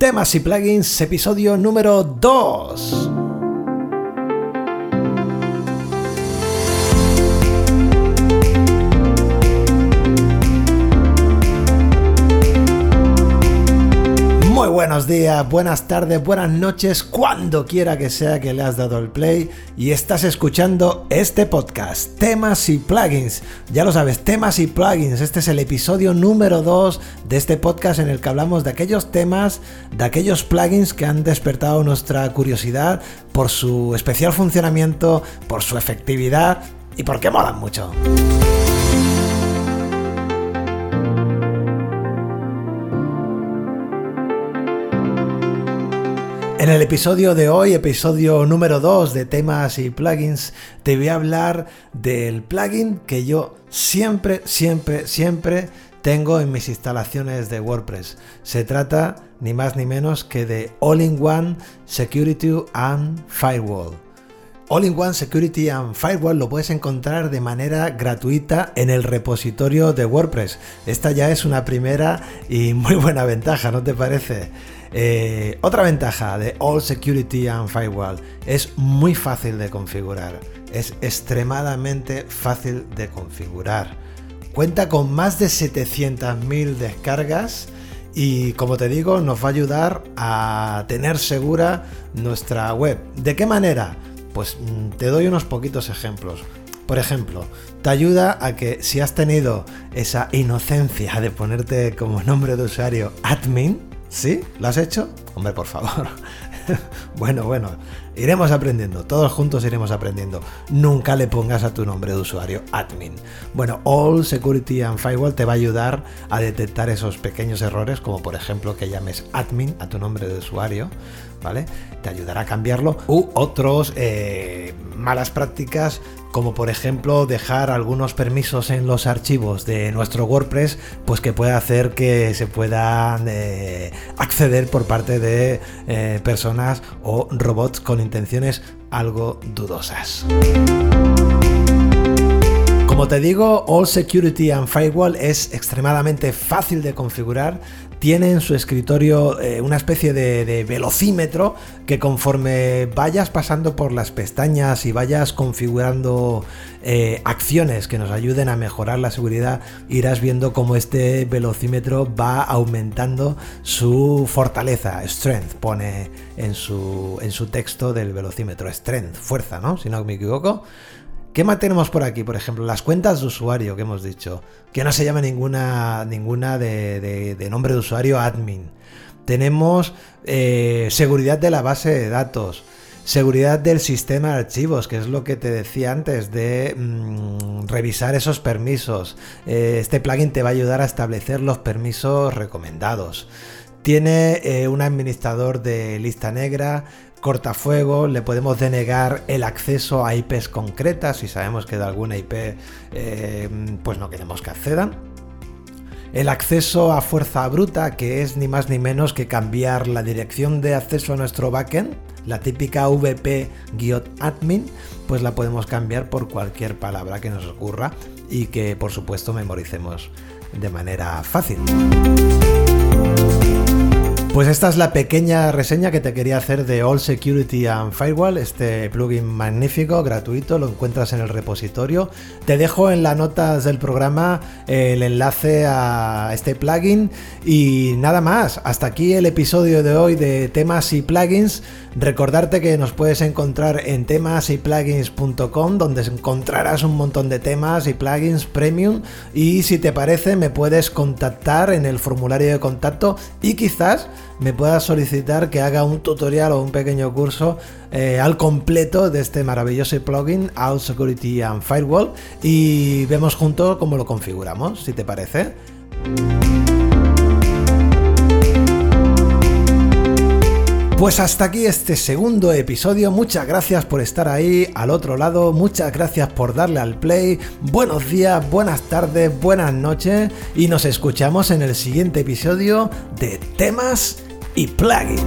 Temas y plugins, episodio número 2. Buenos días, buenas tardes, buenas noches, cuando quiera que sea que le has dado el play y estás escuchando este podcast, temas y plugins. Ya lo sabes, temas y plugins. Este es el episodio número 2 de este podcast en el que hablamos de aquellos temas, de aquellos plugins que han despertado nuestra curiosidad por su especial funcionamiento, por su efectividad y porque molan mucho. En el episodio de hoy, episodio número 2 de temas y plugins, te voy a hablar del plugin que yo siempre, siempre, siempre tengo en mis instalaciones de WordPress. Se trata ni más ni menos que de All-in-One Security and Firewall. All-in-One Security and Firewall lo puedes encontrar de manera gratuita en el repositorio de WordPress. Esta ya es una primera y muy buena ventaja, ¿no te parece? Eh, otra ventaja de All Security and Firewall es muy fácil de configurar. Es extremadamente fácil de configurar. Cuenta con más de 700.000 descargas y como te digo nos va a ayudar a tener segura nuestra web. ¿De qué manera? Pues mm, te doy unos poquitos ejemplos. Por ejemplo, te ayuda a que si has tenido esa inocencia de ponerte como nombre de usuario admin, ¿Sí? ¿Lo has hecho? Hombre, por favor. bueno, bueno, iremos aprendiendo, todos juntos iremos aprendiendo. Nunca le pongas a tu nombre de usuario admin. Bueno, All Security and Firewall te va a ayudar a detectar esos pequeños errores, como por ejemplo que llames admin a tu nombre de usuario, ¿vale? Te ayudará a cambiarlo. U otros eh, malas prácticas como por ejemplo dejar algunos permisos en los archivos de nuestro WordPress, pues que puede hacer que se puedan eh, acceder por parte de eh, personas o robots con intenciones algo dudosas. Como te digo, All Security and Firewall es extremadamente fácil de configurar, tiene en su escritorio eh, una especie de, velocímetro que conforme vayas pasando por las pestañas y vayas configurando eh, acciones que nos ayuden a mejorar la seguridad, irás viendo cómo este velocímetro va aumentando su fortaleza, strength, pone en su, en su texto del velocímetro, strength, fuerza, ¿no? Si no me equivoco. ¿Qué más tenemos por aquí? Por ejemplo, las cuentas de usuario que hemos dicho. Que no se llama ninguna, ninguna de, nombre de usuario admin. Tenemos eh, seguridad de la base de datos. Seguridad del sistema de archivos, que es lo que te decía antes de mm, revisar esos permisos. Eh, este plugin te va a ayudar a establecer los permisos recomendados. Tiene eh, un administrador de lista negra, cortafuego, le podemos denegar el acceso a IPs concretas si sabemos que de alguna IP eh, pues no queremos que accedan. El acceso a fuerza bruta, que es ni más ni menos que cambiar la dirección de acceso a nuestro backend, la típica vp-admin, pues la podemos cambiar por cualquier palabra que nos ocurra y que por supuesto memoricemos de manera fácil. Pues esta es la pequeña reseña que te quería hacer de All Security and Firewall, este plugin magnífico, gratuito, lo encuentras en el repositorio. Te dejo en las notas del programa el enlace a este plugin y nada más. Hasta aquí el episodio de hoy de temas y plugins. Recordarte que nos puedes encontrar en temasyplugins.com donde encontrarás un montón de temas y plugins premium y si te parece me puedes contactar en el formulario de contacto y quizás me puedas solicitar que haga un tutorial o un pequeño curso eh, al completo de este maravilloso plugin Out Security and Firewall y vemos juntos cómo lo configuramos, si te parece. Pues hasta aquí este segundo episodio. Muchas gracias por estar ahí al otro lado. Muchas gracias por darle al play. Buenos días, buenas tardes, buenas noches. Y nos escuchamos en el siguiente episodio de temas y plugins.